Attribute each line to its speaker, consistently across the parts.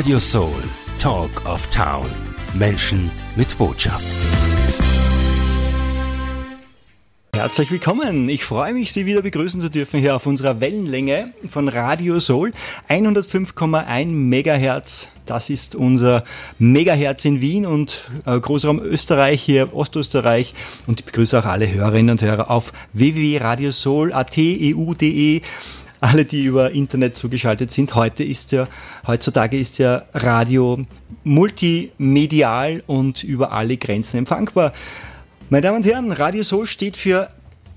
Speaker 1: Radio Soul, Talk of Town. Menschen mit Botschaft.
Speaker 2: Herzlich willkommen. Ich freue mich, Sie wieder begrüßen zu dürfen hier auf unserer Wellenlänge von Radio Soul. 105,1 Megahertz. Das ist unser Megahertz in Wien und äh, Großraum Österreich hier, Ostösterreich. Und ich begrüße auch alle Hörerinnen und Hörer auf www.radiosoul.at, eu.de alle, die über Internet zugeschaltet sind. Heute ist ja, heutzutage ist ja Radio multimedial und über alle Grenzen empfangbar. Meine Damen und Herren, Radio Soul steht für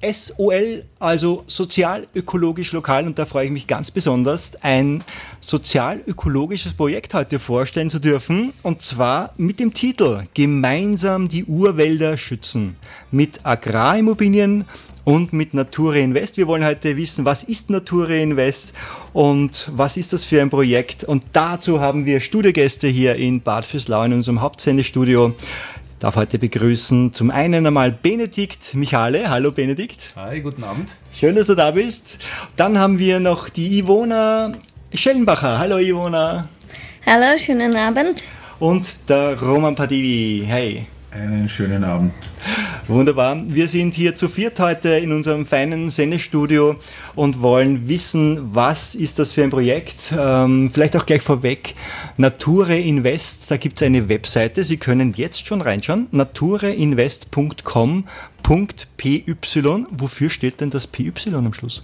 Speaker 2: SOL, also sozial-ökologisch lokal, und da freue ich mich ganz besonders, ein sozial-ökologisches Projekt heute vorstellen zu dürfen, und zwar mit dem Titel Gemeinsam die Urwälder schützen, mit Agrarimmobilien und mit Nature Invest. Wir wollen heute wissen, was ist Nature Invest und was ist das für ein Projekt. Und dazu haben wir Studiogäste hier in Bad Fürslau in unserem Hauptsendestudio. Ich darf heute begrüßen zum einen einmal Benedikt Michale. Hallo Benedikt.
Speaker 3: Hi, guten Abend.
Speaker 2: Schön, dass du da bist. Dann haben wir noch die Ivona Schellenbacher. Hallo Ivona.
Speaker 4: Hallo, schönen Abend.
Speaker 2: Und der Roman Padivi. Hey.
Speaker 3: Einen schönen Abend.
Speaker 2: Wunderbar. Wir sind hier zu viert heute in unserem feinen Sendestudio und wollen wissen, was ist das für ein Projekt. Ähm, vielleicht auch gleich vorweg. Nature Invest, da gibt es eine Webseite. Sie können jetzt schon reinschauen. natureinvest.com.py. Wofür steht denn das PY am Schluss?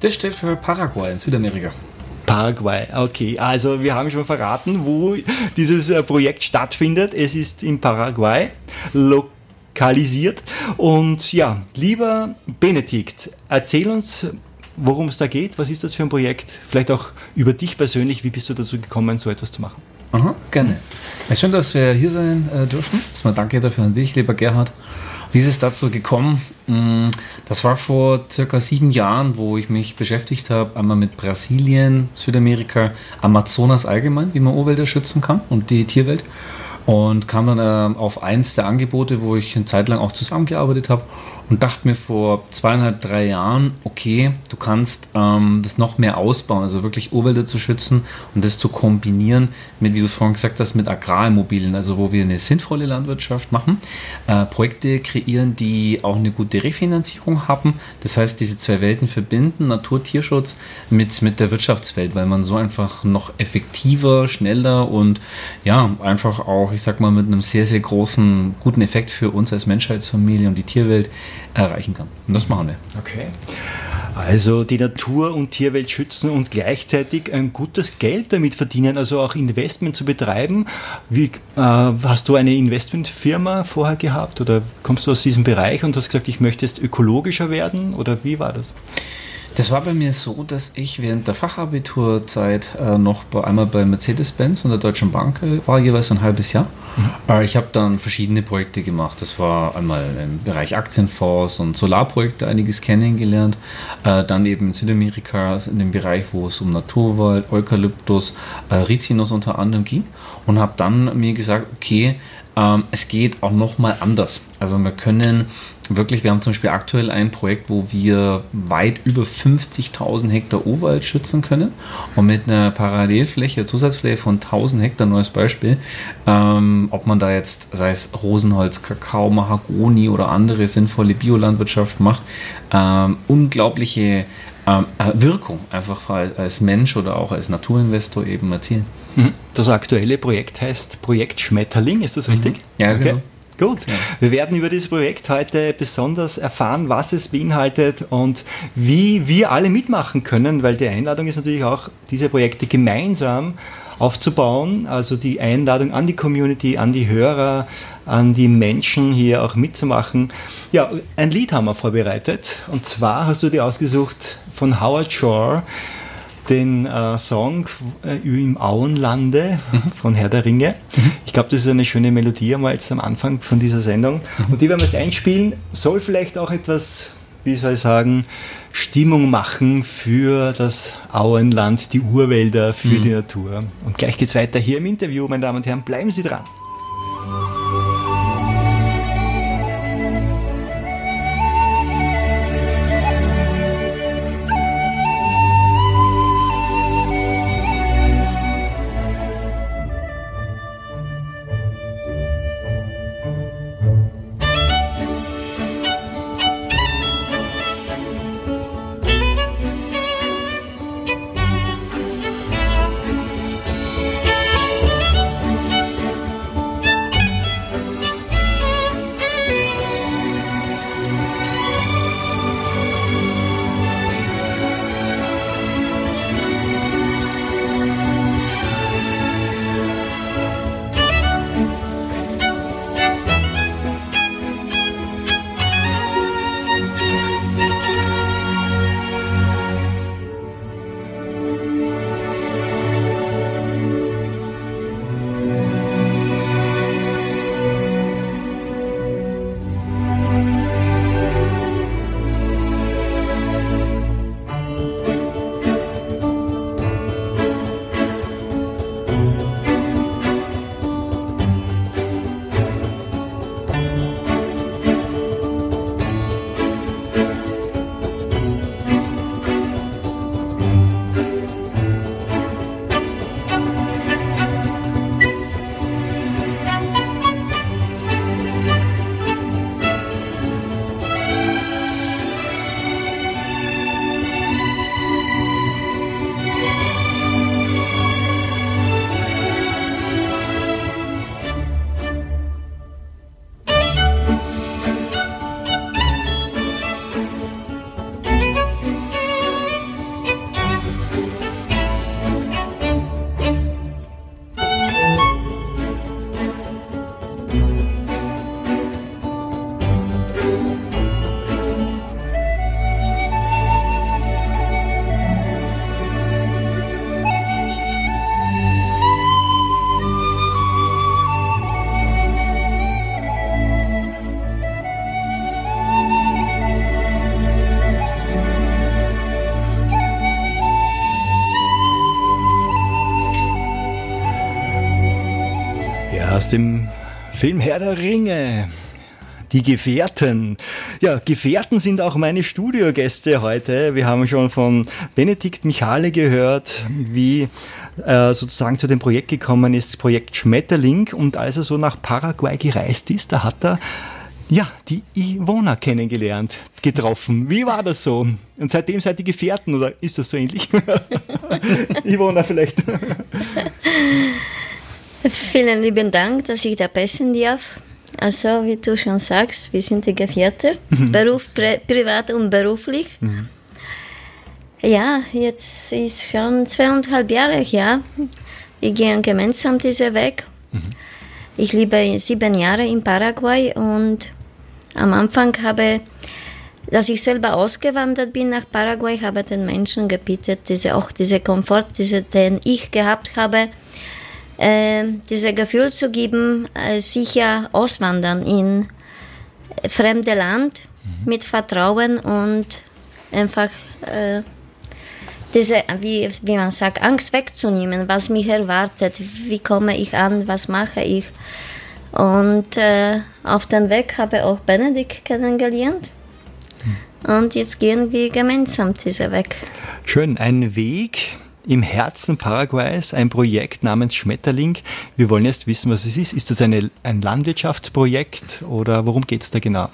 Speaker 3: Das steht für Paraguay in Südamerika.
Speaker 2: Paraguay, okay. Also wir haben schon verraten, wo dieses äh, Projekt stattfindet. Es ist in Paraguay lokalisiert. Und ja, lieber Benedikt, erzähl uns, worum es da geht. Was ist das für ein Projekt? Vielleicht auch über dich persönlich. Wie bist du dazu gekommen, so etwas zu machen?
Speaker 3: Aha, gerne. Schön, dass wir hier sein äh, dürfen. Erstmal danke dafür an dich, lieber Gerhard. Wie ist es dazu gekommen? Mm, das war vor circa sieben Jahren, wo ich mich beschäftigt habe, einmal mit Brasilien, Südamerika, Amazonas allgemein, wie man Urwälder schützen kann und die Tierwelt. Und kam dann äh, auf eins der Angebote, wo ich eine Zeit lang auch zusammengearbeitet habe und dachte mir vor zweieinhalb, drei Jahren, okay, du kannst ähm, das noch mehr ausbauen, also wirklich Urwälder zu schützen und das zu kombinieren mit, wie du es vorhin gesagt hast, mit Agrarimmobilien, also wo wir eine sinnvolle Landwirtschaft machen, äh, Projekte kreieren, die auch eine gute Refinanzierung haben. Das heißt, diese zwei Welten verbinden, Natur, Tierschutz mit, mit der Wirtschaftswelt, weil man so einfach noch effektiver, schneller und ja, einfach auch, ich sag mal, mit einem sehr, sehr großen, guten Effekt für uns als Menschheitsfamilie und die Tierwelt erreichen kann. Und das machen wir.
Speaker 2: Okay. Also die Natur und Tierwelt schützen und gleichzeitig ein gutes Geld damit verdienen, also auch Investment zu betreiben. Wie, äh, hast du eine Investmentfirma vorher gehabt oder kommst du aus diesem Bereich und hast gesagt, ich möchte jetzt ökologischer werden oder wie war das?
Speaker 3: Das war bei mir so, dass ich während der Fachabiturzeit äh, noch bei, einmal bei Mercedes-Benz und der Deutschen Bank äh, war, jeweils ein halbes Jahr. Mhm. Äh, ich habe dann verschiedene Projekte gemacht. Das war einmal im Bereich Aktienfonds und Solarprojekte einiges kennengelernt. Äh, dann eben in Südamerika in dem Bereich, wo es um Naturwald, Eukalyptus, äh, Rizinus unter anderem ging. Und habe dann mir gesagt, okay, ähm, es geht auch nochmal anders. Also wir können wirklich, wir haben zum Beispiel aktuell ein Projekt, wo wir weit über 50.000 Hektar Urwald schützen können und mit einer Parallelfläche, Zusatzfläche von 1000 Hektar, neues Beispiel, ähm, ob man da jetzt, sei es Rosenholz, Kakao, Mahagoni oder andere sinnvolle Biolandwirtschaft macht, ähm, unglaubliche ähm, äh, Wirkung einfach als Mensch oder auch als Naturinvestor eben erzielen.
Speaker 2: Mhm. Das aktuelle Projekt heißt Projekt Schmetterling, ist das richtig? Mhm.
Speaker 3: Ja, genau.
Speaker 2: Gut, wir werden über dieses Projekt heute besonders erfahren, was es beinhaltet und wie wir alle mitmachen können, weil die Einladung ist natürlich auch, diese Projekte gemeinsam aufzubauen. Also die Einladung an die Community, an die Hörer, an die Menschen hier auch mitzumachen. Ja, ein Lied haben wir vorbereitet und zwar hast du dir ausgesucht von Howard Shore den äh, Song äh, im Auenlande mhm. von Herr der Ringe. Mhm. Ich glaube, das ist eine schöne Melodie einmal jetzt am Anfang von dieser Sendung. Mhm. Und die werden wir jetzt einspielen. Soll vielleicht auch etwas, wie soll ich sagen, Stimmung machen für das Auenland, die Urwälder, für die Natur. Und gleich geht es weiter hier im Interview, meine Damen und Herren. Bleiben Sie dran. Film Herr der Ringe. Die Gefährten. Ja, Gefährten sind auch meine Studiogäste heute. Wir haben schon von Benedikt Michale gehört, wie äh, sozusagen zu dem Projekt gekommen ist, Projekt Schmetterling. Und als er so nach Paraguay gereist ist, da hat er ja, die Ivona kennengelernt, getroffen. Wie war das so? Und seitdem seid ihr Gefährten oder ist das so ähnlich? Ivona vielleicht.
Speaker 4: Vielen lieben Dank, dass ich dabei sein darf. Also, wie du schon sagst, wir sind die Gefährte, mhm. Beruf, pri privat und beruflich. Mhm. Ja, jetzt ist schon zweieinhalb Jahre her. Wir gehen gemeinsam diesen Weg. Mhm. Ich lebe sieben Jahre in Paraguay und am Anfang habe, dass ich selber ausgewandert bin nach Paraguay, habe den Menschen gebeten, diese, auch diese Komfort, diese, den ich gehabt habe, äh, dieses Gefühl zu geben, äh, sicher auswandern in fremde Land mhm. mit Vertrauen und einfach äh, diese, wie, wie man sagt, Angst wegzunehmen, was mich erwartet, wie komme ich an, was mache ich. Und äh, auf dem Weg habe ich auch Benedikt kennengelernt. Mhm. Und jetzt gehen wir gemeinsam diesen Weg.
Speaker 2: Schön, ein Weg, im Herzen Paraguays ein Projekt namens Schmetterling. Wir wollen jetzt wissen, was es ist. Ist das eine, ein Landwirtschaftsprojekt oder worum geht es da genau?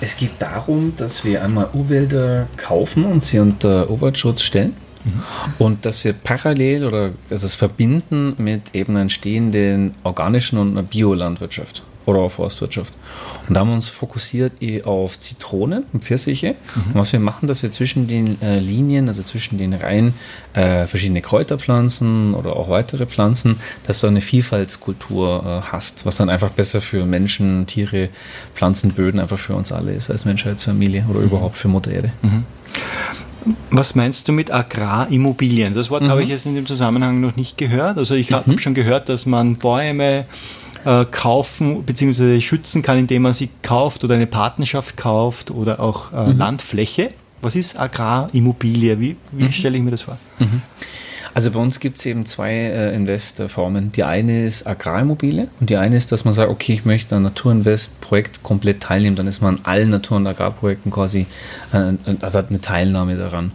Speaker 3: Es geht darum, dass wir einmal Urwälder kaufen und sie unter Oberschutz stellen. Mhm. Und dass wir parallel oder also es verbinden mit eben entstehenden organischen und Biolandwirtschaft oder Forstwirtschaft. Und da haben wir uns fokussiert eh auf Zitronen und Pfirsiche. Mhm. Und was wir machen, dass wir zwischen den äh, Linien, also zwischen den Reihen, äh, verschiedene Kräuterpflanzen oder auch weitere Pflanzen, dass du eine Vielfaltskultur äh, hast, was dann einfach besser für Menschen, Tiere, Pflanzen, Böden, einfach für uns alle ist als Menschheitsfamilie oder mhm. überhaupt für Mutter Erde. Mhm.
Speaker 2: Was meinst du mit Agrarimmobilien? Das Wort mhm. habe ich jetzt in dem Zusammenhang noch nicht gehört. Also ich habe mhm. schon gehört, dass man Bäume äh, kaufen bzw. schützen kann, indem man sie kauft oder eine Partnerschaft kauft oder auch äh, mhm. Landfläche. Was ist Agrarimmobilie? Wie, wie mhm. stelle ich mir das vor? Mhm.
Speaker 3: Also bei uns gibt es eben zwei äh, Investorformen. Die eine ist Agrarimmobilie und die eine ist, dass man sagt, okay, ich möchte an Naturinvest-Projekt komplett teilnehmen. Dann ist man an allen Natur- und Agrarprojekten quasi, äh, also hat eine Teilnahme daran.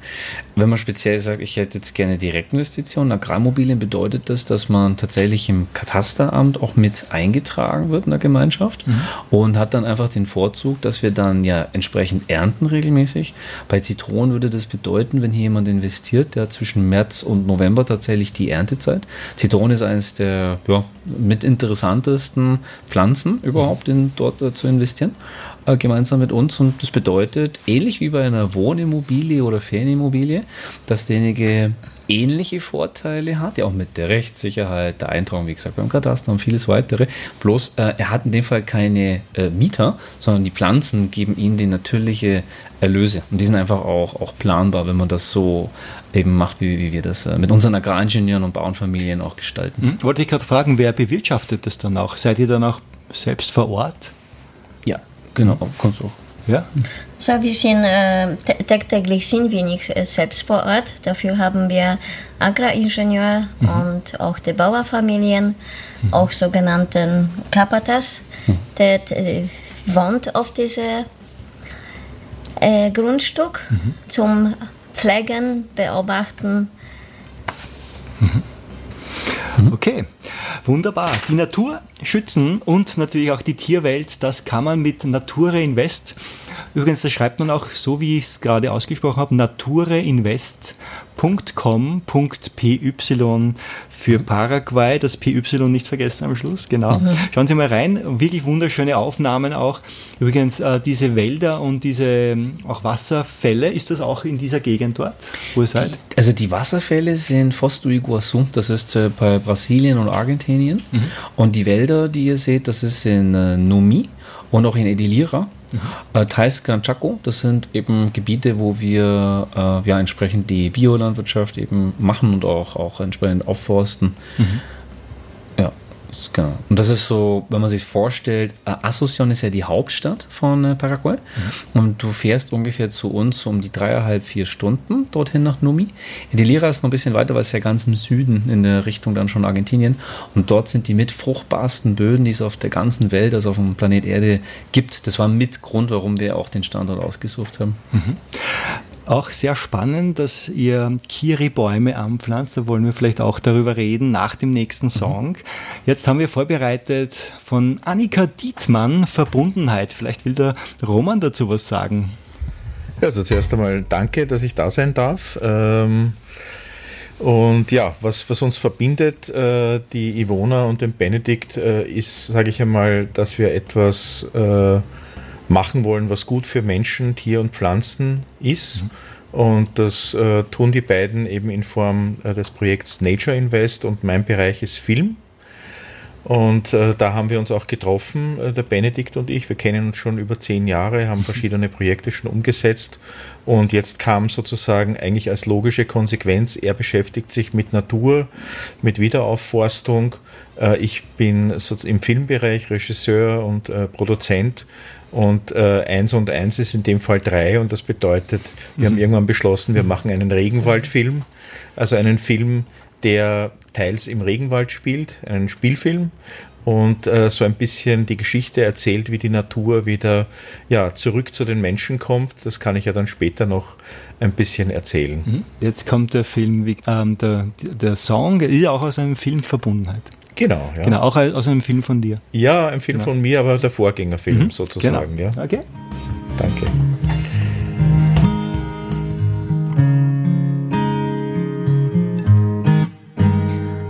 Speaker 3: Wenn man speziell sagt, ich hätte jetzt gerne Direktinvestitionen, Agrarmobilien bedeutet das, dass man tatsächlich im Katasteramt auch mit eingetragen wird in der Gemeinschaft mhm. und hat dann einfach den Vorzug, dass wir dann ja entsprechend ernten regelmäßig. Bei Zitronen würde das bedeuten, wenn hier jemand investiert, der zwischen März und November tatsächlich die Erntezeit. Zitrone ist eines der ja, mit interessantesten Pflanzen überhaupt in, dort äh, zu investieren äh, gemeinsam mit uns. Und das bedeutet, ähnlich wie bei einer Wohnimmobilie oder Ferienimmobilie, dass derjenige ähnliche Vorteile hat, ja auch mit der Rechtssicherheit, der Eintragung, wie gesagt, beim Kataster und vieles weitere. Bloß äh, er hat in dem Fall keine äh, Mieter, sondern die Pflanzen geben ihm die natürliche Erlöse. Und die sind einfach auch, auch planbar, wenn man das so eben macht, wie, wie wir das äh, mit unseren Agraringenieuren und Bauernfamilien auch gestalten.
Speaker 2: Hm, wollte ich gerade fragen, wer bewirtschaftet das dann auch? Seid ihr dann auch selbst vor Ort?
Speaker 3: Ja, Genau, auch.
Speaker 4: Ja. So, wir sind äh, tagtäglich sind wir nicht äh, selbst vor Ort. Dafür haben wir Agraringenieur mhm. und auch die Bauerfamilien, mhm. auch sogenannten Kapatas, mhm. der äh, wohnt auf diesem äh, Grundstück mhm. zum Pflegen, Beobachten.
Speaker 2: Mhm. Okay, wunderbar. Die Natur schützen und natürlich auch die Tierwelt, das kann man mit Nature Invest. Übrigens, das schreibt man auch so, wie ich es gerade ausgesprochen habe, natureinvest.com.py für Paraguay, das PY nicht vergessen am Schluss, genau. Mhm. Schauen Sie mal rein, wirklich wunderschöne Aufnahmen auch. Übrigens, äh, diese Wälder und diese ähm, auch Wasserfälle, ist das auch in dieser Gegend dort,
Speaker 3: wo ihr seid? Die, also die Wasserfälle sind Foz do Iguaçu, das ist äh, bei Brasilien und Argentinien. Mhm. Und die Wälder, die ihr seht, das ist in äh, Numi und auch in Edilira. Mhm. Äh, Thais Gran Chaco, das sind eben Gebiete, wo wir äh, ja entsprechend die Biolandwirtschaft eben machen und auch, auch entsprechend aufforsten. Mhm. Genau. Und das ist so, wenn man sich vorstellt, äh, Asunción ist ja die Hauptstadt von äh, Paraguay. Mhm. Und du fährst ungefähr zu uns um die dreieinhalb, vier Stunden dorthin nach Numi. In die Lira ist noch ein bisschen weiter, weil es ja ganz im Süden in der Richtung dann schon Argentinien. Und dort sind die mit fruchtbarsten Böden, die es auf der ganzen Welt, also auf dem Planet Erde gibt. Das war mit Grund, warum wir auch den Standort ausgesucht haben. Mhm.
Speaker 2: Auch sehr spannend, dass ihr Kiri-Bäume anpflanzt. Da wollen wir vielleicht auch darüber reden nach dem nächsten mhm. Song. Jetzt haben wir vorbereitet von Annika Dietmann Verbundenheit. Vielleicht will der Roman dazu was sagen.
Speaker 5: Also zuerst einmal danke, dass ich da sein darf. Ähm, und ja, was, was uns verbindet, äh, die Ivona und den Benedikt, äh, ist, sage ich einmal, dass wir etwas äh, machen wollen, was gut für Menschen, Tier und Pflanzen ist. Mhm. Und das äh, tun die beiden eben in Form äh, des Projekts Nature Invest und mein Bereich ist Film. Und äh, da haben wir uns auch getroffen, äh, der Benedikt und ich. Wir kennen uns schon über zehn Jahre, haben verschiedene Projekte schon umgesetzt. Und jetzt kam sozusagen eigentlich als logische Konsequenz, er beschäftigt sich mit Natur, mit Wiederaufforstung. Äh, ich bin im Filmbereich Regisseur und äh, Produzent und äh, eins und eins ist in dem Fall drei und das bedeutet, wir mhm. haben irgendwann beschlossen, wir machen einen Regenwaldfilm, also einen Film, der teils im Regenwald spielt, einen Spielfilm und äh, so ein bisschen die Geschichte erzählt, wie die Natur wieder ja, zurück zu den Menschen kommt. Das kann ich ja dann später noch ein bisschen erzählen.
Speaker 2: Mhm. Jetzt kommt der Film, wie, ähm, der, der Song ist ja auch aus einem Film Verbundenheit.
Speaker 5: Genau,
Speaker 2: ja. Genau, auch aus einem Film von dir.
Speaker 5: Ja, ein Film genau. von mir, aber der Vorgängerfilm mhm. sozusagen. Genau. Ja.
Speaker 2: Okay.
Speaker 5: Danke.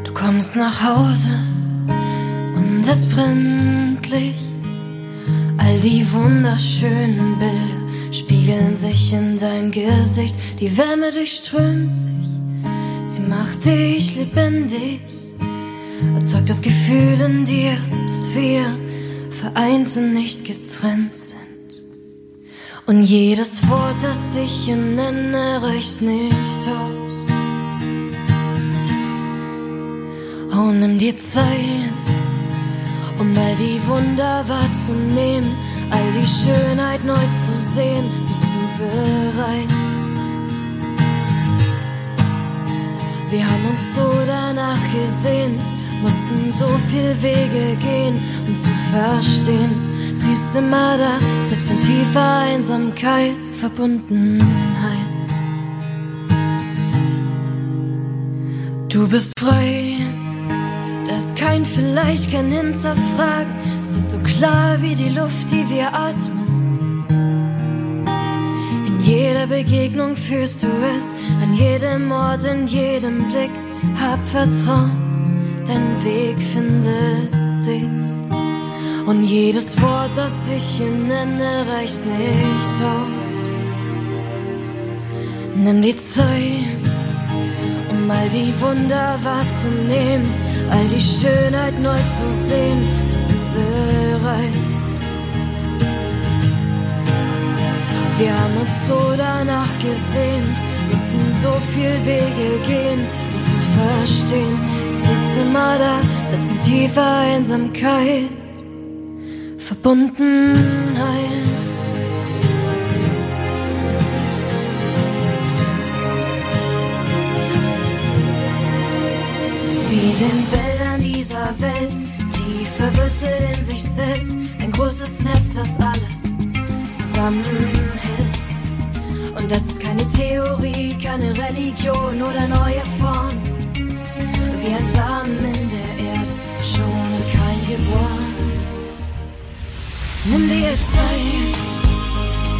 Speaker 6: Du kommst nach Hause und es brennt Licht. All die wunderschönen Bilder spiegeln sich in dein Gesicht. Die Wärme durchströmt dich, sie macht dich lebendig erzeugt das Gefühl in dir, dass wir vereint und nicht getrennt sind. Und jedes Wort, das ich hier nenne, reicht nicht aus. Oh, nimm dir Zeit, um all die Wunder wahrzunehmen, all die Schönheit neu zu sehen. Bist du bereit? Wir haben uns so danach gesehnt mussten so viel Wege gehen, um zu verstehen. Sie ist immer da, selbst in tiefer Einsamkeit, Verbundenheit. Du bist frei, da ist kein Vielleicht, kein Hinterfragen. Es ist so klar wie die Luft, die wir atmen. In jeder Begegnung fühlst du es, an jedem Ort, in jedem Blick. Hab Vertrauen dein Weg findet dich. Und jedes Wort, das ich hier nenne, reicht nicht aus. Nimm die Zeit, um all die Wunder wahrzunehmen, all die Schönheit neu zu sehen. Bist du bereit? Wir haben uns so danach gesehnt, mussten so viel Wege gehen, um zu verstehen immer da, selbst in tiefer Einsamkeit, Verbundenheit. Wie den Wäldern dieser Welt, tief verwurzelt in sich selbst, ein großes Netz, das alles zusammenhält. Und das ist keine Theorie, keine Religion oder neue Form ein Samen in der Erde, schon in kein geboren. Nimm dir Zeit,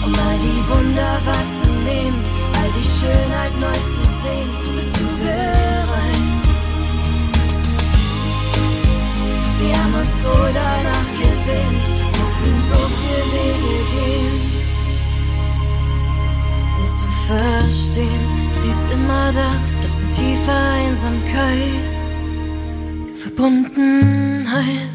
Speaker 6: um all die Wunder wahrzunehmen, all die Schönheit neu zu sehen. Bist du bereit? Wir haben uns so danach gesehen, mussten so viel Wege gehen, um zu verstehen, sie ist immer da, selbst in tiefer Einsamkeit. Verbundenheit.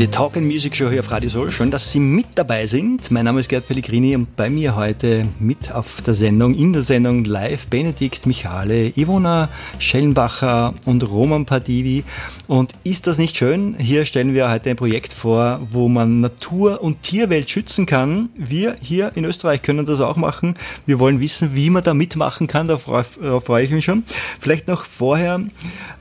Speaker 2: Die Talk and Music Show hier auf Radio Soul. Schön, dass Sie mit dabei sind. Mein Name ist Gerd Pellegrini und bei mir heute mit auf der Sendung, in der Sendung live Benedikt Michale, Ivona Schellenbacher und Roman Padivi. Und ist das nicht schön? Hier stellen wir heute ein Projekt vor, wo man Natur- und Tierwelt schützen kann. Wir hier in Österreich können das auch machen. Wir wollen wissen, wie man da mitmachen kann. Darauf, darauf freue ich mich schon. Vielleicht noch vorher,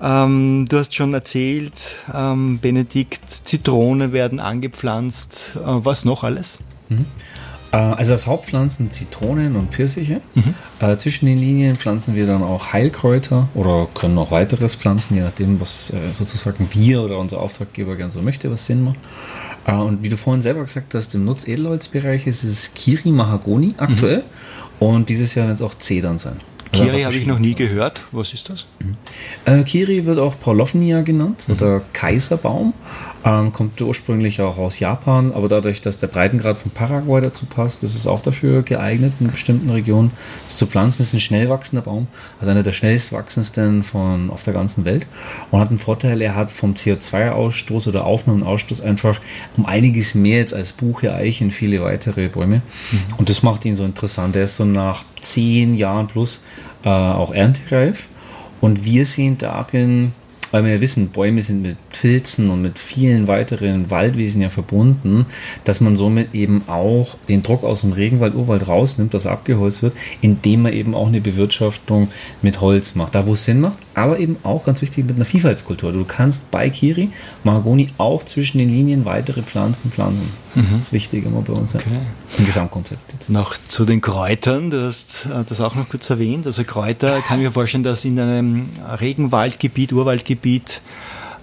Speaker 2: ähm, du hast schon erzählt, ähm, Benedikt, Zitronen werden angepflanzt. Äh, was noch alles?
Speaker 3: Mhm. Also als Hauptpflanzen Zitronen und Pfirsiche. Mhm. Äh, zwischen den Linien pflanzen wir dann auch Heilkräuter oder können auch weiteres pflanzen, je nachdem, was äh, sozusagen wir oder unser Auftraggeber gern so möchte, was Sinn macht. Äh, und wie du vorhin selber gesagt hast, im Nutzedelholzbereich ist es Kiri Mahagoni aktuell mhm. und dieses Jahr wird es auch Zedern sein.
Speaker 2: Kiri habe ich noch nie gehört. Was ist das?
Speaker 3: Mhm. Äh, Kiri wird auch Paulovnia genannt mhm. oder Kaiserbaum. Ähm, kommt ursprünglich auch aus Japan, aber dadurch, dass der Breitengrad von Paraguay dazu passt, ist es auch dafür geeignet, in bestimmten Regionen das zu pflanzen. Es ist ein schnell wachsender Baum, also einer der schnellst wachsendsten von auf der ganzen Welt und hat einen Vorteil, er hat vom CO2-Ausstoß oder Aufnahme und Ausstoß einfach um einiges mehr jetzt als Buche, Eiche und viele weitere Bäume. Mhm. Und das macht ihn so interessant. Er ist so nach zehn Jahren plus äh, auch erntereif. Und wir sehen darin weil wir ja wissen, Bäume sind mit Pilzen und mit vielen weiteren Waldwesen ja verbunden, dass man somit eben auch den Druck aus dem Regenwald, Urwald rausnimmt, das abgeholzt wird, indem man eben auch eine Bewirtschaftung mit Holz macht, da wo es Sinn macht, aber eben auch ganz wichtig mit einer Vielfaltskultur. Du kannst bei Kiri, Mahagoni auch zwischen den Linien weitere Pflanzen pflanzen. Mhm. Das ist wichtig immer bei uns okay. im Gesamtkonzept.
Speaker 2: Jetzt. Noch zu den Kräutern, du hast äh, das auch noch kurz erwähnt. Also Kräuter kann ich mir vorstellen, dass in einem Regenwaldgebiet, Urwaldgebiet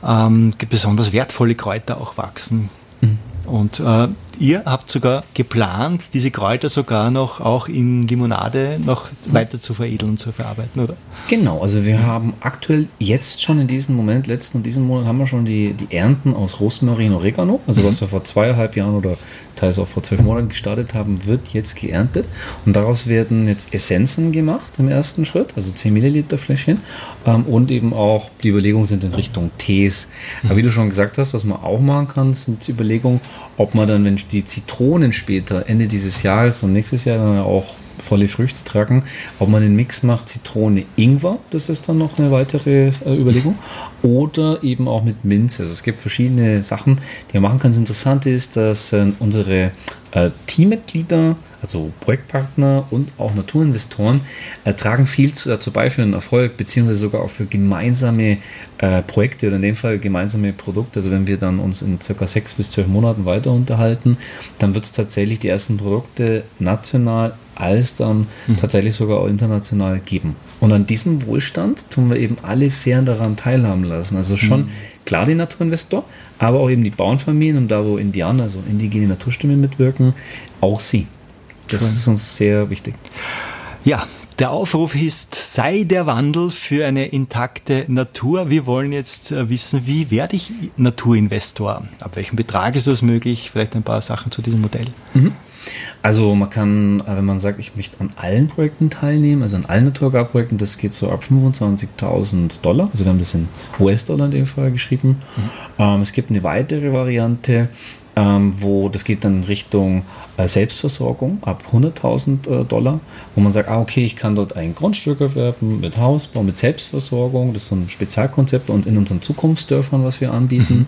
Speaker 2: ähm, besonders wertvolle Kräuter auch wachsen. Mhm. Und äh, ihr habt sogar geplant, diese Kräuter sogar noch auch in Limonade noch weiter zu veredeln und zu verarbeiten, oder?
Speaker 3: Genau, also wir haben aktuell jetzt schon in diesem Moment, letzten und diesem Monat haben wir schon die, die Ernten aus Rosmarin Oregano, also mhm. was wir vor zweieinhalb Jahren oder teils auch vor zwölf Monaten gestartet haben, wird jetzt geerntet und daraus werden jetzt Essenzen gemacht im ersten Schritt, also 10 Milliliter Fläschchen ähm, und eben auch die Überlegungen sind in Richtung Tees. Mhm. Aber wie du schon gesagt hast, was man auch machen kann, sind Überlegungen, ob man dann, wenn die Zitronen später, Ende dieses Jahres und nächstes Jahr dann auch volle Früchte tragen, ob man den Mix macht Zitrone Ingwer, das ist dann noch eine weitere äh, Überlegung, oder eben auch mit Minze. Also es gibt verschiedene Sachen, die man machen kann. Das Interessante ist, dass äh, unsere äh, Teammitglieder also Projektpartner und auch Naturinvestoren, äh, tragen viel zu, dazu bei für einen Erfolg, beziehungsweise sogar auch für gemeinsame äh, Projekte oder in dem Fall gemeinsame Produkte. Also wenn wir dann uns in circa sechs bis zwölf Monaten weiter unterhalten, dann wird es tatsächlich die ersten Produkte national als dann mhm. tatsächlich sogar auch international geben. Und an diesem Wohlstand tun wir eben alle fern daran teilhaben lassen. Also schon mhm. klar den Naturinvestor, aber auch eben die Bauernfamilien und da, wo Indianer, also indigene Naturstimmen mitwirken, auch sie. Das cool. ist uns sehr wichtig.
Speaker 2: Ja, der Aufruf ist, sei der Wandel für eine intakte Natur. Wir wollen jetzt äh, wissen, wie werde ich Naturinvestor? Ab welchem Betrag ist das möglich? Vielleicht ein paar Sachen zu diesem Modell.
Speaker 3: Mhm. Also man kann, äh, wenn man sagt, ich möchte an allen Projekten teilnehmen, also an allen Naturgarprojekten, das geht so ab 25.000 Dollar. Also wir haben das in US-Dollar in dem Fall geschrieben. Mhm. Ähm, es gibt eine weitere Variante, ähm, wo das geht dann Richtung Selbstversorgung ab 100.000 äh, Dollar, wo man sagt, ah, okay, ich kann dort ein Grundstück erwerben mit Hausbau, mit Selbstversorgung, das ist so ein Spezialkonzept und in unseren Zukunftsdörfern, was wir anbieten. Mhm.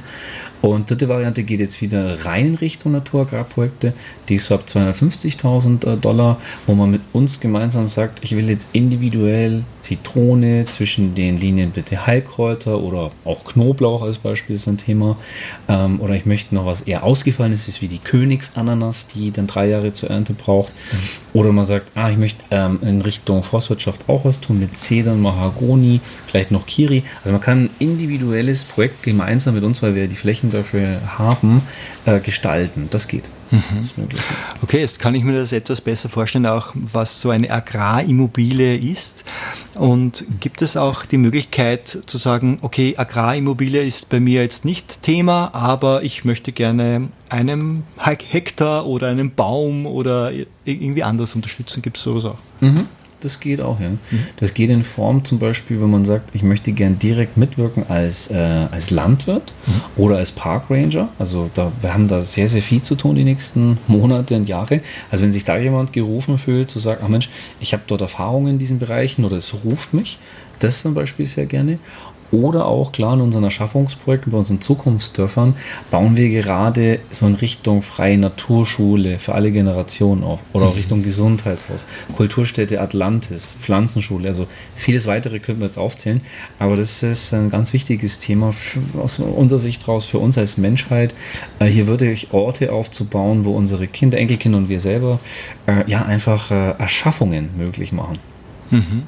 Speaker 3: Und dritte Variante geht jetzt wieder rein in Richtung Naturagrarprojekte, die ist so ab 250.000 äh, Dollar, wo man mit uns gemeinsam sagt, ich will jetzt individuell Zitrone zwischen den Linien bitte Heilkräuter oder auch Knoblauch als Beispiel ist ein Thema. Ähm, oder ich möchte noch was eher ausgefallenes, wie die Königsananas, die dann drei Jahre zur Ernte braucht. Mhm. Oder man sagt, ah, ich möchte ähm, in Richtung Forstwirtschaft auch was tun mit Zedern, Mahagoni, vielleicht noch Kiri. Also man kann ein individuelles Projekt gemeinsam mit uns, weil wir die Flächen dafür haben, äh, gestalten. Das geht. Mhm.
Speaker 2: Okay, jetzt kann ich mir das etwas besser vorstellen, auch was so eine Agrarimmobilie ist. Und gibt es auch die Möglichkeit zu sagen, okay, Agrarimmobilie ist bei mir jetzt nicht Thema, aber ich möchte gerne einem Hektar oder einen Baum oder irgendwie anders unterstützen? Gibt es sowas auch?
Speaker 3: Mhm. Das geht auch, ja. Mhm. Das geht in Form zum Beispiel, wenn man sagt, ich möchte gern direkt mitwirken als, äh, als Landwirt mhm. oder als Parkranger. Also da, wir haben da sehr, sehr viel zu tun die nächsten Monate und Jahre. Also wenn sich da jemand gerufen fühlt, zu sagen, ach Mensch, ich habe dort Erfahrungen in diesen Bereichen oder es ruft mich, das zum Beispiel sehr gerne. Oder auch klar in unseren Erschaffungsprojekten, bei unseren Zukunftsdörfern, bauen wir gerade so in Richtung freie Naturschule für alle Generationen auf. Oder auch mhm. Richtung Gesundheitshaus, Kulturstätte Atlantis, Pflanzenschule, also vieles weitere könnten wir jetzt aufzählen. Aber das ist ein ganz wichtiges Thema für, aus unserer Sicht raus, für uns als Menschheit, äh, hier wirklich Orte aufzubauen, wo unsere Kinder, Enkelkinder und wir selber äh, ja einfach äh, Erschaffungen möglich machen.
Speaker 2: Mhm.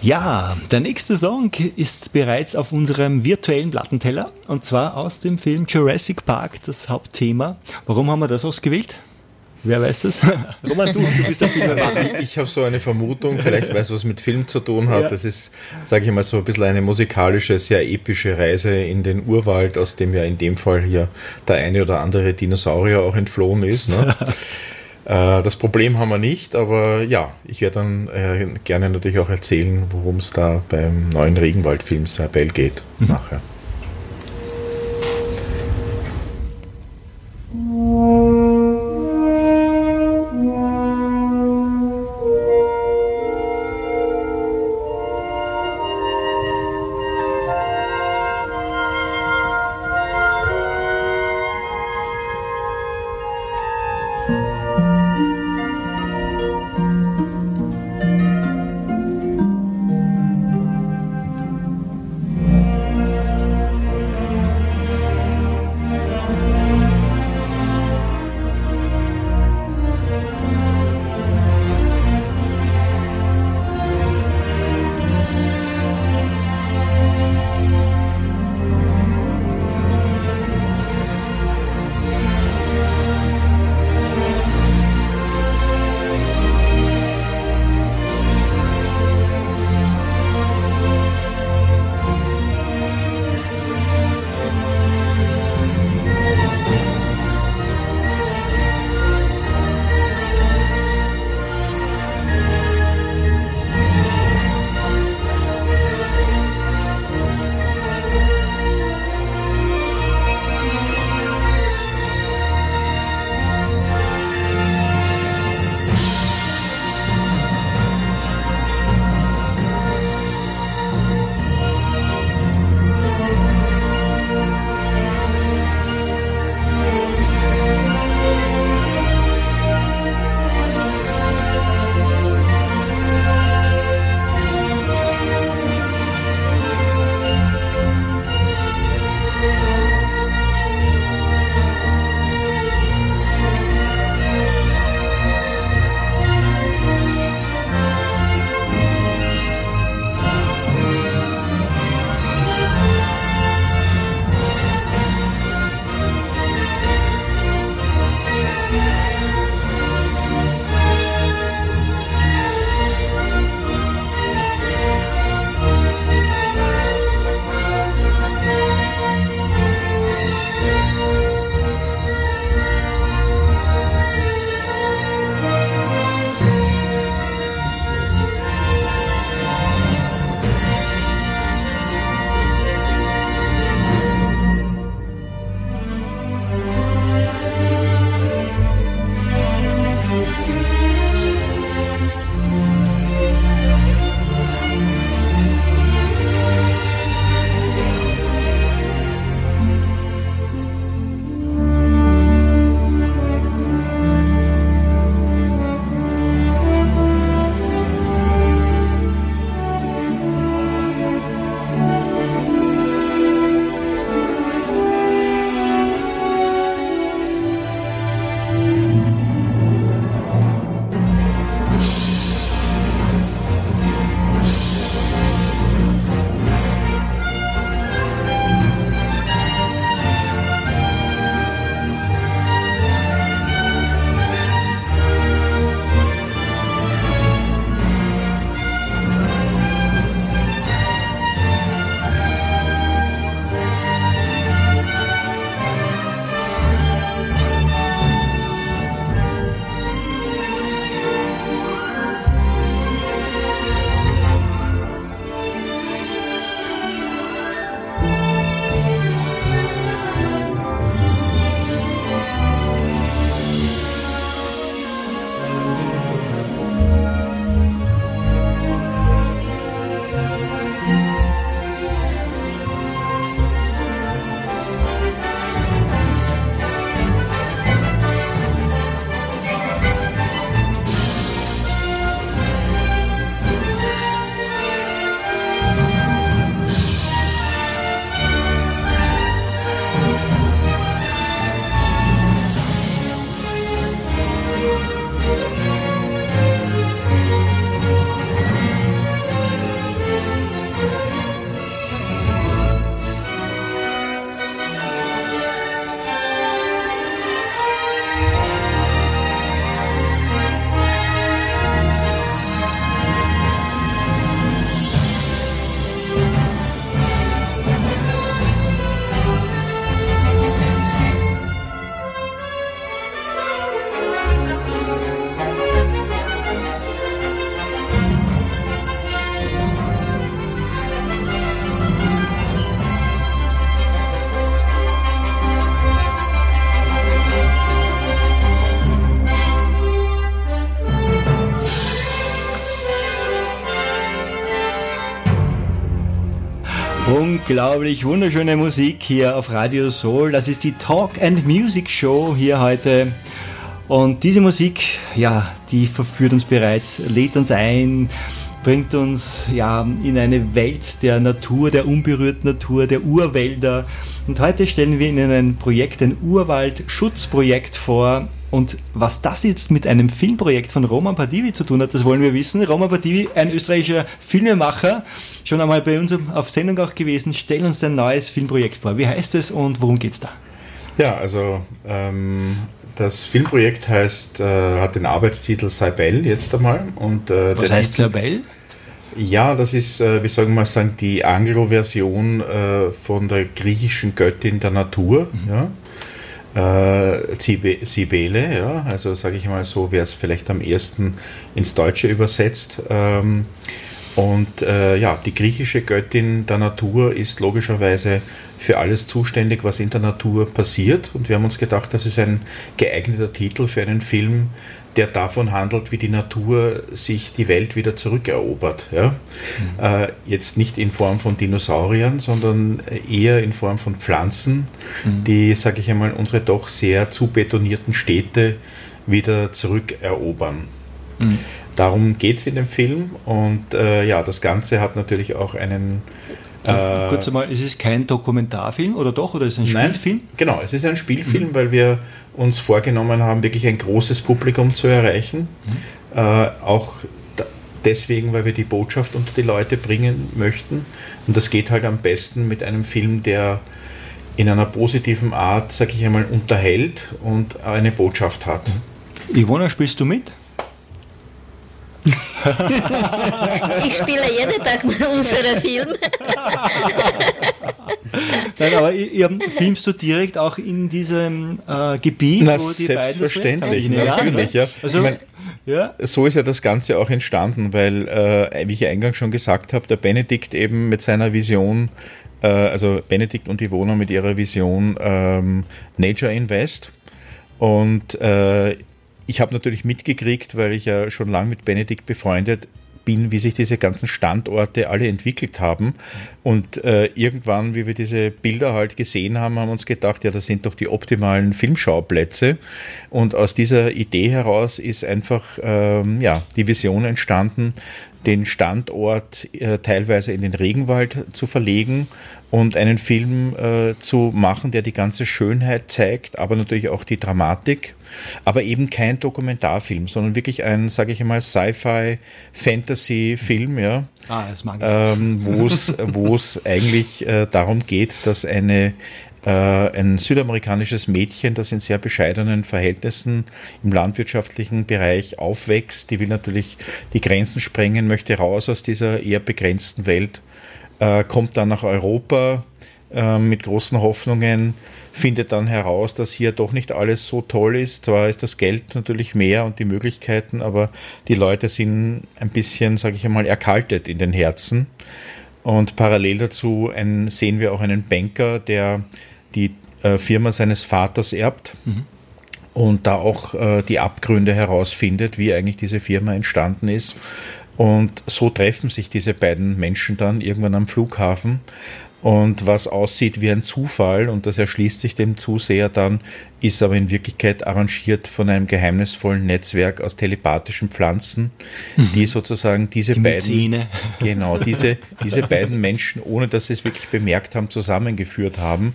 Speaker 2: Ja, der nächste Song ist bereits auf unserem virtuellen Plattenteller und zwar aus dem Film Jurassic Park, das Hauptthema. Warum haben wir das ausgewählt? Wer weiß das?
Speaker 5: Roman, du, du bist der Filmemacher. Ich, ich habe so eine Vermutung, vielleicht weil es was mit Film zu tun hat. Ja. Das ist, sage ich mal, so ein bisschen eine musikalische, sehr epische Reise in den Urwald, aus dem ja in dem Fall hier der eine oder andere Dinosaurier auch entflohen ist. Ne? Äh, das Problem haben wir nicht, aber ja, ich werde dann äh, gerne natürlich auch erzählen, worum es da beim neuen Regenwaldfilm Sabel geht mhm. nachher. Mhm.
Speaker 2: Unglaublich wunderschöne Musik hier auf Radio Soul. Das ist die Talk and Music Show hier heute. Und diese Musik, ja, die verführt uns bereits, lädt uns ein, bringt uns ja in eine Welt der Natur, der unberührten Natur, der Urwälder. Und heute stellen wir Ihnen ein Projekt, ein Urwaldschutzprojekt vor. Und was das jetzt mit einem Filmprojekt von Roman Padivi zu tun hat, das wollen wir wissen. Roman Padivi, ein österreichischer Filmemacher, schon einmal bei uns auf Sendung auch gewesen. Stell uns dein neues Filmprojekt vor. Wie heißt es und worum geht es da?
Speaker 5: Ja, also ähm, das Filmprojekt heißt, äh, hat den Arbeitstitel Cybel jetzt einmal. Und,
Speaker 2: äh, Was heißt Cybel?
Speaker 5: Ja, das ist, äh, wie soll man sagen, die Anglo-Version äh, von der griechischen Göttin der Natur. Mhm. Ja? Äh, ja, also sage ich mal so, wäre es vielleicht am ersten ins Deutsche übersetzt. Ähm, und äh, ja, die griechische Göttin der Natur ist logischerweise für alles zuständig, was in der Natur passiert. Und wir haben uns gedacht, das ist ein geeigneter Titel für einen Film, der davon handelt, wie die Natur sich die Welt wieder zurückerobert. Ja? Mhm. Äh, jetzt nicht in Form von Dinosauriern, sondern eher in Form von Pflanzen, mhm. die, sage ich einmal, unsere doch sehr zu betonierten Städte wieder zurückerobern. Mhm. Darum geht es in dem Film und äh, ja, das Ganze hat natürlich auch einen
Speaker 2: äh, Kurz einmal, ist es kein Dokumentarfilm oder doch? Oder ist es ein nein, Spielfilm?
Speaker 5: Genau, es ist ein Spielfilm, mhm. weil wir uns vorgenommen haben, wirklich ein großes Publikum zu erreichen. Mhm. Äh, auch deswegen, weil wir die Botschaft unter die Leute bringen möchten. Und das geht halt am besten mit einem Film, der in einer positiven Art, sag ich einmal, unterhält und eine Botschaft hat.
Speaker 2: Mhm. Ivona, spielst du mit?
Speaker 4: ich spiele jeden Tag unsere Filme.
Speaker 2: Nein, aber ihr, filmst du direkt auch in diesem äh, Gebiet,
Speaker 5: Na, wo die selbstverständlich, beiden das natürlich, ja. Also, ich mein, ja. So ist ja das Ganze auch entstanden, weil, äh, wie ich eingangs schon gesagt habe, der Benedikt eben mit seiner Vision, äh, also Benedikt und die Wohner mit ihrer Vision ähm, Nature Invest und äh, ich habe natürlich mitgekriegt, weil ich ja schon lange mit Benedikt befreundet bin, wie sich diese ganzen Standorte alle entwickelt haben. Und äh, irgendwann, wie wir diese Bilder halt gesehen haben, haben wir uns gedacht, ja, das sind doch die optimalen Filmschauplätze. Und aus dieser Idee heraus ist einfach ähm, ja, die Vision entstanden, den Standort äh, teilweise in den Regenwald zu verlegen und einen Film äh, zu machen, der die ganze Schönheit zeigt, aber natürlich auch die Dramatik, aber eben kein Dokumentarfilm, sondern wirklich ein, sage ich einmal, Sci-Fi, Fantasy-Film, ja, ah, ähm, wo es eigentlich äh, darum geht, dass eine äh, ein südamerikanisches Mädchen, das in sehr bescheidenen Verhältnissen im landwirtschaftlichen Bereich aufwächst. Die will natürlich die Grenzen sprengen, möchte raus aus dieser eher begrenzten Welt, äh, kommt dann nach Europa äh, mit großen Hoffnungen, findet dann heraus, dass hier doch nicht alles so toll ist. Zwar ist das Geld natürlich mehr und die Möglichkeiten, aber die Leute sind ein bisschen, sage ich einmal, erkaltet in den Herzen. Und parallel dazu ein, sehen wir auch einen Banker, der die äh, Firma seines Vaters erbt mhm. und da auch äh, die Abgründe herausfindet, wie eigentlich diese Firma entstanden ist. Und so treffen sich diese beiden Menschen dann irgendwann am Flughafen. Und was aussieht wie ein Zufall, und das erschließt sich dem Zuseher dann, ist aber in Wirklichkeit arrangiert von einem geheimnisvollen Netzwerk aus telepathischen Pflanzen, mhm. die sozusagen diese die beiden, genau, diese, diese beiden Menschen, ohne dass sie es wirklich bemerkt haben, zusammengeführt haben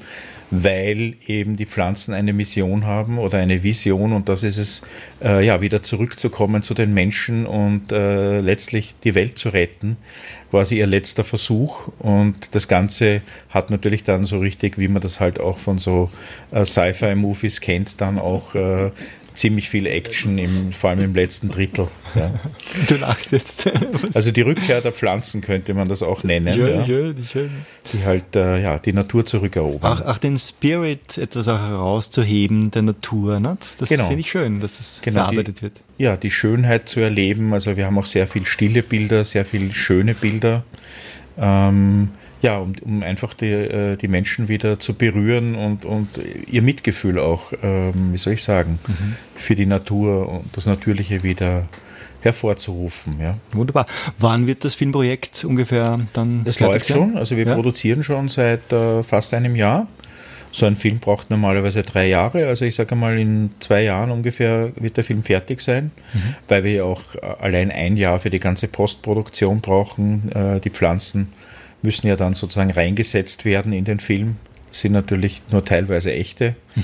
Speaker 5: weil eben die Pflanzen eine Mission haben oder eine Vision und das ist es, äh, ja, wieder zurückzukommen zu den Menschen und äh, letztlich die Welt zu retten, quasi ihr letzter Versuch. Und das Ganze hat natürlich dann so richtig, wie man das halt auch von so äh, Sci-Fi-Movies kennt, dann auch äh, ziemlich viel Action, im, vor allem im letzten Drittel. Ja. Du lachst jetzt. also die Rückkehr der Pflanzen könnte man das auch nennen. Ja. schön. Die halt äh, ja, die Natur zurückerobern.
Speaker 2: Auch, auch den Spirit etwas auch herauszuheben der Natur. Ne? Das genau. finde ich schön, dass das genau, verarbeitet
Speaker 5: die,
Speaker 2: wird.
Speaker 5: Ja, die Schönheit zu erleben. Also wir haben auch sehr viel stille Bilder, sehr viel schöne Bilder. Ähm, ja, um, um einfach die, äh, die Menschen wieder zu berühren und, und ihr Mitgefühl auch, ähm, wie soll ich sagen, mhm. für die Natur und das Natürliche wieder hervorzurufen. Ja.
Speaker 2: Wunderbar. Wann wird das Filmprojekt ungefähr dann?
Speaker 5: Das läuft
Speaker 2: sein?
Speaker 5: schon, also wir ja. produzieren schon seit äh, fast einem Jahr. So ein Film braucht normalerweise drei Jahre, also ich sage mal, in zwei Jahren ungefähr wird der Film fertig sein, mhm. weil wir ja auch äh, allein ein Jahr für die ganze Postproduktion brauchen. Äh, die Pflanzen müssen ja dann sozusagen reingesetzt werden in den Film, sind natürlich nur teilweise echte. Mhm.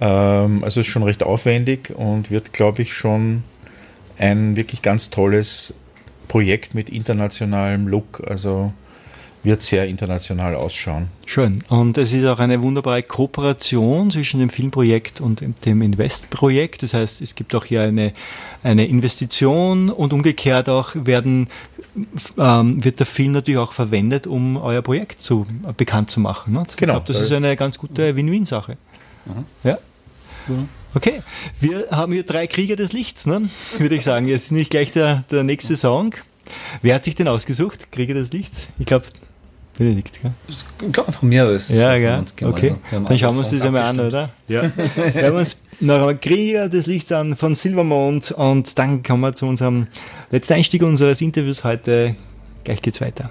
Speaker 5: Ähm, also ist schon recht aufwendig und wird, glaube ich, schon ein wirklich ganz tolles Projekt mit internationalem Look. Also wird sehr international ausschauen.
Speaker 2: Schön. Und es ist auch eine wunderbare Kooperation zwischen dem Filmprojekt und dem Investprojekt. Das heißt, es gibt auch hier eine, eine Investition und umgekehrt auch werden, ähm, wird der Film natürlich auch verwendet, um euer Projekt zu, äh, bekannt zu machen. Ne? Ich genau. glaube, das ist eine ganz gute Win-Win-Sache. Mhm. Ja. Okay, wir haben hier drei Krieger des Lichts, ne? würde ich sagen. Jetzt nicht gleich der, der nächste Song. Wer hat sich denn ausgesucht? Krieger des Lichts? Ich glaube, Benedikt, gell? Ich
Speaker 3: glaube, von mir
Speaker 2: ist Ja, gell? Okay, dann schauen wir uns das einmal an, oder? Ja. wir haben uns einmal Krieger des Lichts an von Silvermond und dann kommen wir zu unserem letzten Einstieg unseres Interviews heute. Gleich geht's weiter.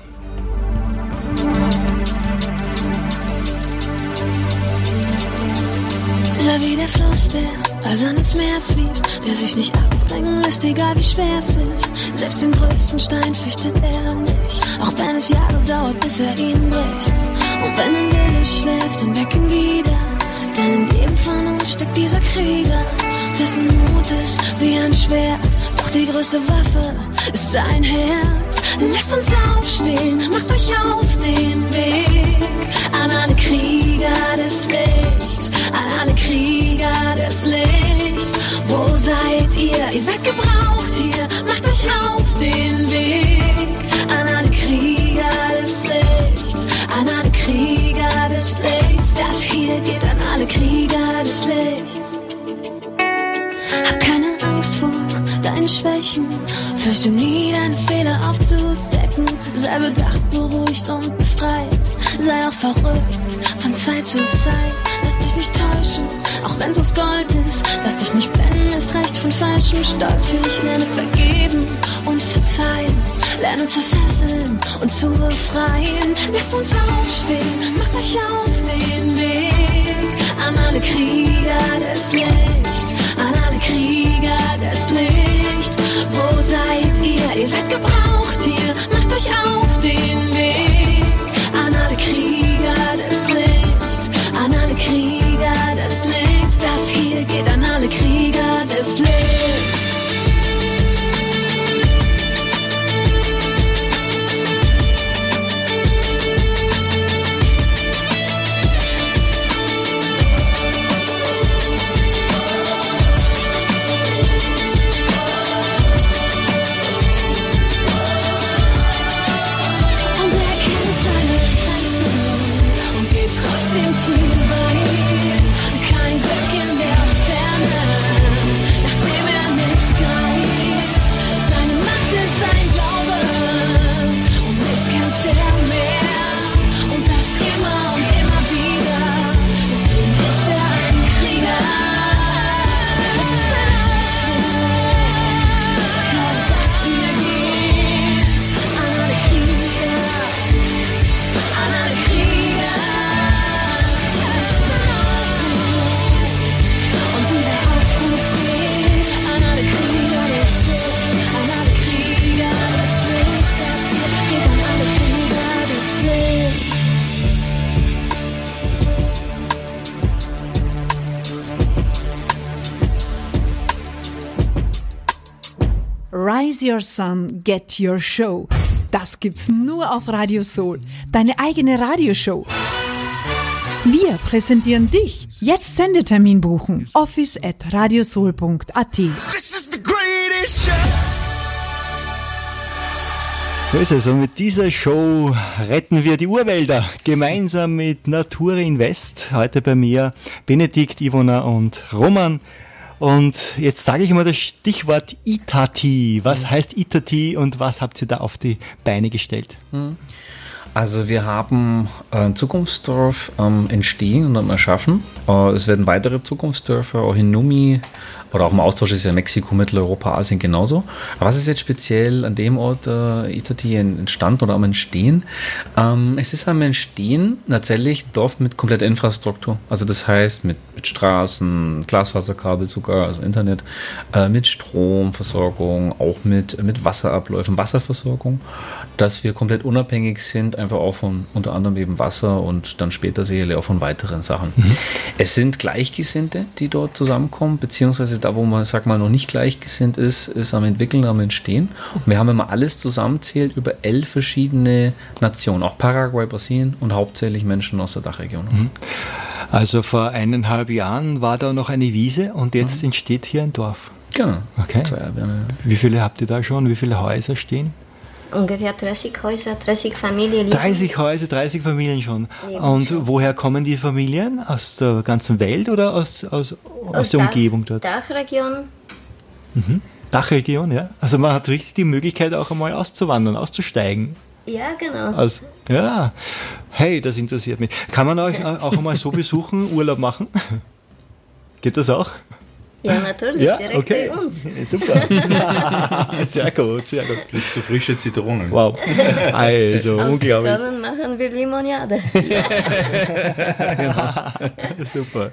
Speaker 6: Sei wie der Fluss, der also ins Meer fließt, der sich nicht abbringen lässt, egal wie schwer es ist. Selbst den größten Stein fürchtet er nicht, auch wenn es Jahre dauert, bis er ihn bricht. Und wenn ein Wille schläft, dann weck ihn wieder, denn in jedem von uns steckt dieser Krieger, dessen Mut ist wie ein Schwert, doch die größte Waffe ist sein Herz. Lasst uns aufstehen, macht euch auf den Weg an alle Krieger des Lichts, an alle Krieger des Lichts. Wo seid ihr? Ihr seid gebraucht hier, macht euch auf den Weg an alle Krieger des Lichts, an alle Krieger des Lichts. Das hier geht an alle Krieger des Lichts. Hab keine Angst vor deinen Schwächen, fürchte nie deine Fehler aufzudecken. Sei bedacht, beruhigt und befreit, sei auch verrückt von Zeit zu Zeit. Lass dich nicht täuschen, auch wenn's aus Gold ist. Lass dich nicht blenden, ist recht von falschem Stolz. Ich lerne vergeben und verzeihen, lerne zu fesseln und zu befreien. Lasst uns aufstehen, macht euch auf den alle Krieger des Lichts, an alle Krieger des Lichts. Wo seid ihr? Ihr seid gebraucht hier, macht euch auf den Weg an alle Krieger
Speaker 7: Your Sun, Get Your Show. Das gibt's nur auf Radio Soul. Deine eigene Radioshow. Wir präsentieren dich. Jetzt Sendetermin buchen. Office at radiosoul.at.
Speaker 2: So ist es. Und mit dieser Show retten wir die Urwälder gemeinsam mit Natur Invest. Heute bei mir Benedikt, Ivona und Roman. Und jetzt sage ich mal das Stichwort Itati. Was heißt Itati und was habt ihr da auf die Beine gestellt?
Speaker 3: Also wir haben ein Zukunftsdorf am Entstehen und Erschaffen. Äh, es werden weitere Zukunftsdörfer, auch in Numi, oder auch im Austausch ist ja Mexiko, Mitteleuropa, Asien genauso. Aber was ist jetzt speziell an dem Ort äh, Itati entstanden oder am Entstehen? Ähm, es ist am Entstehen tatsächlich ein Dorf mit kompletter Infrastruktur. Also das heißt mit, mit Straßen, Glasfaserkabel sogar, also Internet, äh, mit Stromversorgung, auch mit, mit Wasserabläufen, Wasserversorgung, dass wir komplett unabhängig sind, einfach auch von unter anderem eben Wasser und dann später sicherlich auch von weiteren Sachen. Mhm. Es sind Gleichgesinnte, die dort zusammenkommen, beziehungsweise da, wo man, sag mal, noch nicht gleichgesinnt ist, ist am Entwickeln, am Entstehen. Und wir haben, man alles zusammenzählt, über elf verschiedene Nationen, auch Paraguay, Brasilien und hauptsächlich Menschen aus der Dachregion. Mhm.
Speaker 2: Also vor eineinhalb Jahren war da noch eine Wiese und jetzt mhm. entsteht hier ein Dorf.
Speaker 3: Genau.
Speaker 2: Okay. Wie viele habt ihr da schon? Wie viele Häuser stehen?
Speaker 4: Ungefähr 30 Häuser, 30 Familien.
Speaker 2: 30 Häuser, 30 Familien schon. Und schon. woher kommen die Familien? Aus der ganzen Welt oder aus, aus, aus, aus der Dach, Umgebung dort?
Speaker 4: Dachregion.
Speaker 2: Mhm. Dachregion, ja. Also man hat richtig die Möglichkeit auch einmal auszuwandern, auszusteigen.
Speaker 4: Ja, genau.
Speaker 2: Also, ja, hey, das interessiert mich. Kann man euch auch einmal so besuchen, Urlaub machen? Geht das auch?
Speaker 4: Ja, natürlich, ja? direkt okay. bei uns.
Speaker 2: Super. sehr gut, sehr gut.
Speaker 5: Kriegst du frische Zitronen.
Speaker 2: Wow. Also,
Speaker 4: Aus
Speaker 2: unglaublich.
Speaker 4: Zitronen machen wir Limonade.
Speaker 2: Super.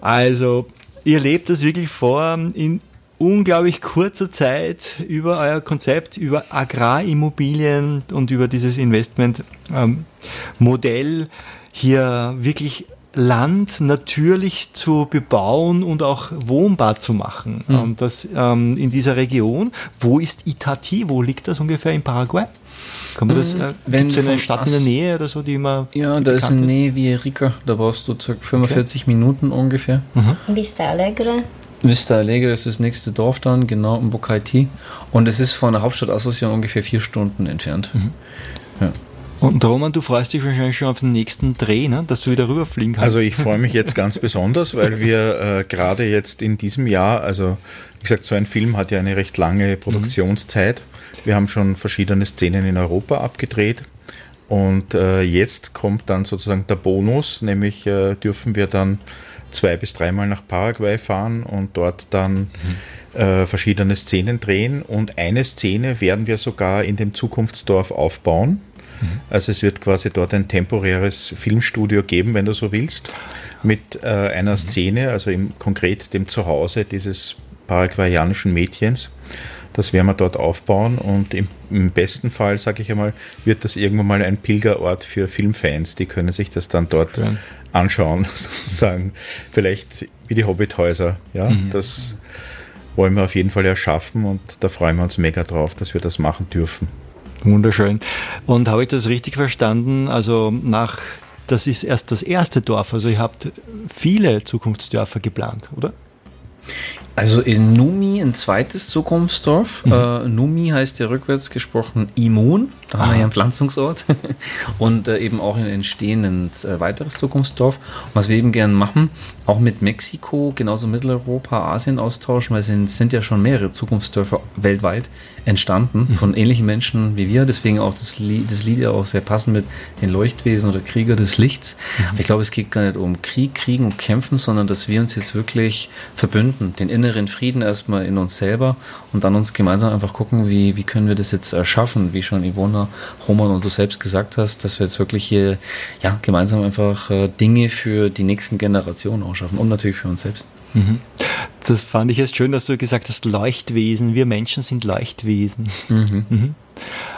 Speaker 2: Also, ihr lebt das wirklich vor in unglaublich kurzer Zeit über euer Konzept, über Agrarimmobilien und über dieses Investmentmodell ähm, hier wirklich Land natürlich zu bebauen und auch wohnbar zu machen. Mhm. Und das ähm, in dieser Region. Wo ist Itati? Wo liegt das ungefähr in Paraguay? Kann man das, hm, äh, gibt es eine Stadt in der Nähe oder so, die immer.
Speaker 3: Ja, da ist in Nähe wie Rica, da brauchst du ca. 45 okay. Minuten ungefähr. Mhm.
Speaker 4: Vista Alegre.
Speaker 3: Vista Alegre ist das nächste Dorf dann, genau, in Bocaiti. Und es ist von der Hauptstadt Asunción ungefähr vier Stunden entfernt. Mhm.
Speaker 2: Ja. Und Roman, du freust dich wahrscheinlich schon auf den nächsten Dreh, ne? dass du wieder rüberfliegen kannst.
Speaker 5: Also ich freue mich jetzt ganz besonders, weil wir äh, gerade jetzt in diesem Jahr, also wie gesagt, so ein Film hat ja eine recht lange Produktionszeit. Wir haben schon verschiedene Szenen in Europa abgedreht. Und äh, jetzt kommt dann sozusagen der Bonus, nämlich äh, dürfen wir dann zwei bis dreimal nach Paraguay fahren und dort dann mhm. äh, verschiedene Szenen drehen. Und eine Szene werden wir sogar in dem Zukunftsdorf aufbauen. Mhm. Also es wird quasi dort ein temporäres Filmstudio geben, wenn du so willst, mit äh, einer mhm. Szene, also im, konkret dem Zuhause dieses paraguayanischen Mädchens. Das werden wir dort aufbauen und im, im besten Fall, sage ich einmal, wird das irgendwann mal ein Pilgerort für Filmfans. Die können sich das dann dort ja. anschauen, sozusagen. Vielleicht wie die Hobbithäuser. Ja, mhm. das wollen wir auf jeden Fall erschaffen und da freuen wir uns mega drauf, dass wir das machen dürfen.
Speaker 2: Wunderschön. Und habe ich das richtig verstanden? Also nach, das ist erst das erste Dorf, also ihr habt viele Zukunftsdörfer geplant, oder?
Speaker 3: Also in Numi ein zweites Zukunftsdorf. Mhm. Äh, Numi heißt ja rückwärts gesprochen Immun. Da haben wir ja einen Pflanzungsort. und äh, eben auch ein entstehendes äh, weiteres Zukunftsdorf. Und was wir eben gerne machen, auch mit Mexiko, genauso Mitteleuropa, Asien austauschen, weil es sind, sind ja schon mehrere Zukunftsdörfer weltweit entstanden mhm. von ähnlichen Menschen wie wir. Deswegen auch das Lied, das Lied ja auch sehr passend mit den Leuchtwesen oder Krieger des Lichts. Mhm. Ich glaube, es geht gar nicht um Krieg, Kriegen und Kämpfen, sondern dass wir uns jetzt wirklich verbünden, den inneren Frieden erstmal in uns selber und dann uns gemeinsam einfach gucken, wie, wie können wir das jetzt erschaffen, wie schon Ivona, Roman und du selbst gesagt hast, dass wir jetzt wirklich hier ja, gemeinsam einfach äh, Dinge für die nächsten Generationen auch schaffen und natürlich für uns selbst.
Speaker 2: Mhm. Das fand ich jetzt schön, dass du gesagt hast, Leuchtwesen. Wir Menschen sind Leuchtwesen. Mhm. Mhm.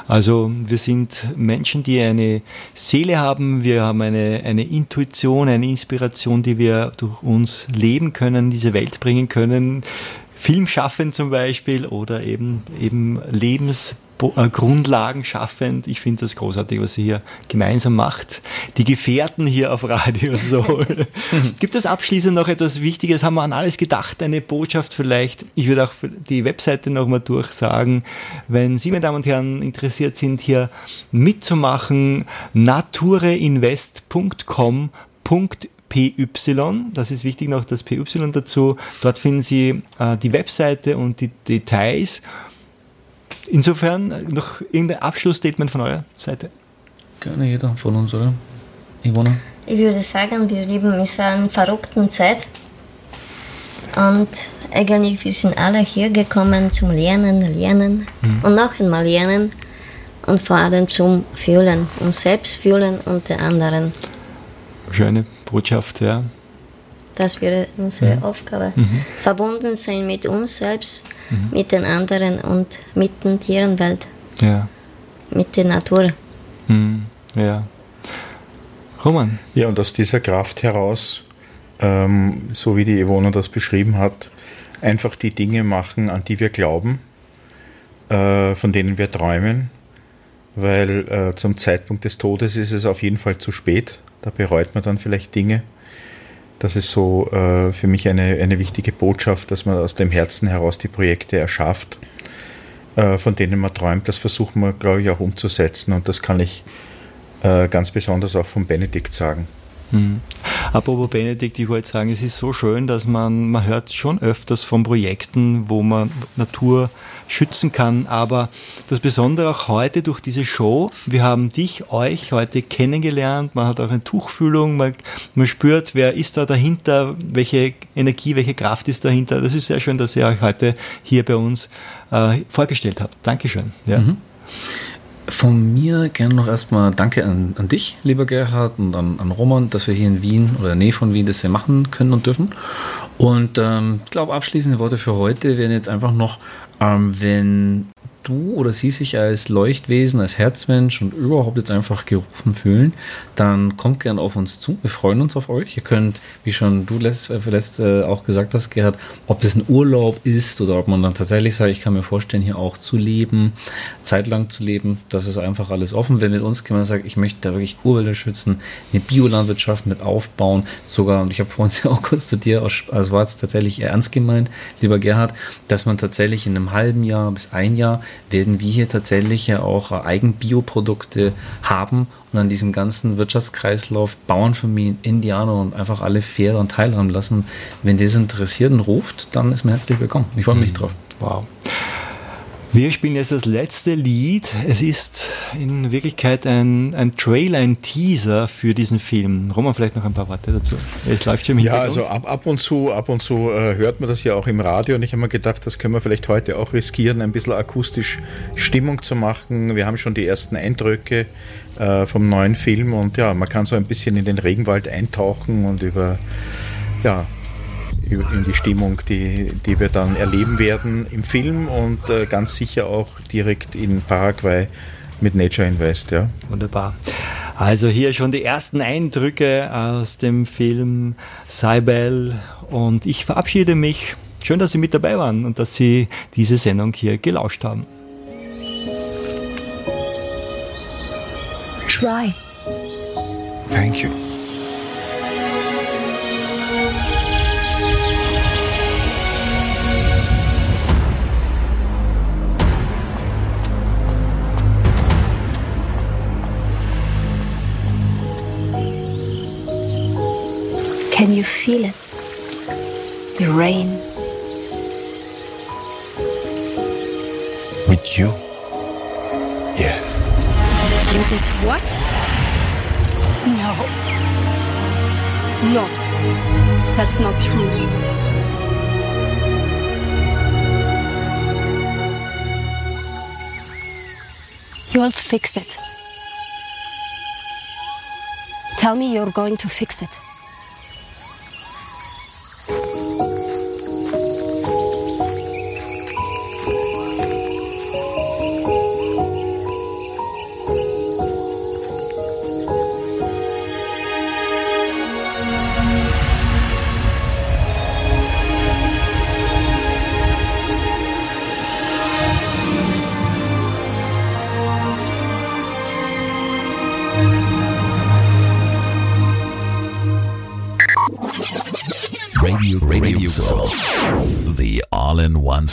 Speaker 2: Also wir sind Menschen, die eine Seele haben, wir haben eine, eine Intuition, eine Inspiration, die wir durch uns leben können, diese Welt bringen können. Film schaffen zum Beispiel oder eben, eben Lebens äh, Grundlagen schaffend. Ich finde das großartig, was sie hier gemeinsam macht. Die Gefährten hier auf Radio Soul. Gibt es abschließend noch etwas Wichtiges? Haben wir an alles gedacht? Eine Botschaft vielleicht? Ich würde auch die Webseite nochmal durchsagen. Wenn Sie, meine Damen und Herren, interessiert sind, hier mitzumachen, natureinvest.com PY, das ist wichtig noch das PY dazu. Dort finden Sie äh, die Webseite und die Details Insofern noch irgendein Abschlussstatement von eurer Seite.
Speaker 3: Gerne jeder von uns, oder? Ivona?
Speaker 4: Ich würde sagen, wir leben in so einer verrückten Zeit. Und eigentlich, wir sind alle hier gekommen zum Lernen, Lernen und noch einmal lernen. Und vor allem zum Fühlen, uns selbst fühlen und den anderen.
Speaker 2: Schöne Botschaft, ja.
Speaker 4: Das wäre unsere Aufgabe. Verbunden sein mit uns selbst, mit den anderen und mit der Tierenwelt,
Speaker 2: Ja.
Speaker 4: mit der Natur.
Speaker 2: Hm. Ja. Roman.
Speaker 5: Ja, und aus dieser Kraft heraus, ähm, so wie die Ivona das beschrieben hat, einfach die Dinge machen, an die wir glauben, äh, von denen wir träumen, weil äh, zum Zeitpunkt des Todes ist es auf jeden Fall zu spät. Da bereut man dann vielleicht Dinge. Das ist so äh, für mich eine, eine wichtige Botschaft, dass man aus dem Herzen heraus die Projekte erschafft, äh, von denen man träumt. Das versuchen wir, glaube ich, auch umzusetzen und das kann ich äh, ganz besonders auch von Benedikt sagen.
Speaker 2: Hm. Apropos Benedikt, ich wollte sagen, es ist so schön, dass man, man hört schon öfters von Projekten, wo man Natur schützen kann, aber das Besondere auch heute durch diese Show, wir haben dich, euch heute kennengelernt, man hat auch eine Tuchfühlung, man, man spürt, wer ist da dahinter, welche Energie, welche Kraft ist dahinter. Das ist sehr schön, dass ihr euch heute hier bei uns äh, vorgestellt habt. Dankeschön. Ja.
Speaker 3: Von mir gerne noch erstmal Danke an, an dich, lieber Gerhard, und an, an Roman, dass wir hier in Wien oder in der Nähe von Wien das hier machen können und dürfen. Und ähm, ich glaube, abschließende Worte für heute wären jetzt einfach noch, ähm, wenn du oder sie sich als Leuchtwesen, als Herzmensch und überhaupt jetzt einfach gerufen fühlen, dann kommt gern auf uns zu. Wir freuen uns auf euch. Ihr könnt, wie schon du letzt, äh, äh, auch gesagt hast, Gerhard, ob das ein Urlaub ist oder ob man dann tatsächlich sagt, ich kann mir vorstellen, hier auch zu leben, zeitlang zu leben, das ist einfach alles offen. Wenn mit uns jemand sagt, ich möchte da wirklich Urwälder schützen, eine Biolandwirtschaft mit aufbauen, sogar, und ich habe vorhin ja auch kurz zu dir, also war es tatsächlich ernst gemeint, lieber Gerhard, dass man tatsächlich in einem halben Jahr bis ein Jahr werden wir hier tatsächlich ja auch Eigenbioprodukte haben und an diesem ganzen Wirtschaftskreislauf Bauernfamilien, Indianer und einfach alle fair daran teilhaben lassen. Wenn das interessiert und ruft, dann ist man herzlich willkommen. Ich freue mich drauf.
Speaker 2: Wow. Wir spielen jetzt das letzte Lied. Es ist in Wirklichkeit ein, ein Trailer, ein Teaser für diesen Film. Roman, vielleicht noch ein paar Worte dazu. Es läuft schon im
Speaker 5: Ja, also ab, ab und zu, ab und zu äh, hört man das ja auch im Radio und ich habe mir gedacht, das können wir vielleicht heute auch riskieren, ein bisschen akustisch Stimmung zu machen. Wir haben schon die ersten Eindrücke äh, vom neuen Film und ja, man kann so ein bisschen in den Regenwald eintauchen und über ja, über- in die Stimmung, die, die wir dann erleben werden im Film und äh, ganz sicher auch direkt in Paraguay mit Nature Invest, ja.
Speaker 2: Wunderbar. Also hier schon die ersten Eindrücke aus dem Film Cybel und ich verabschiede mich. Schön, dass Sie mit dabei waren und dass Sie diese Sendung hier gelauscht haben.
Speaker 8: Try.
Speaker 9: Thank you.
Speaker 8: Can you feel it? The rain.
Speaker 9: With you? Yes.
Speaker 8: You did what? No. No. That's not true. You'll fix it. Tell me you're going to fix it.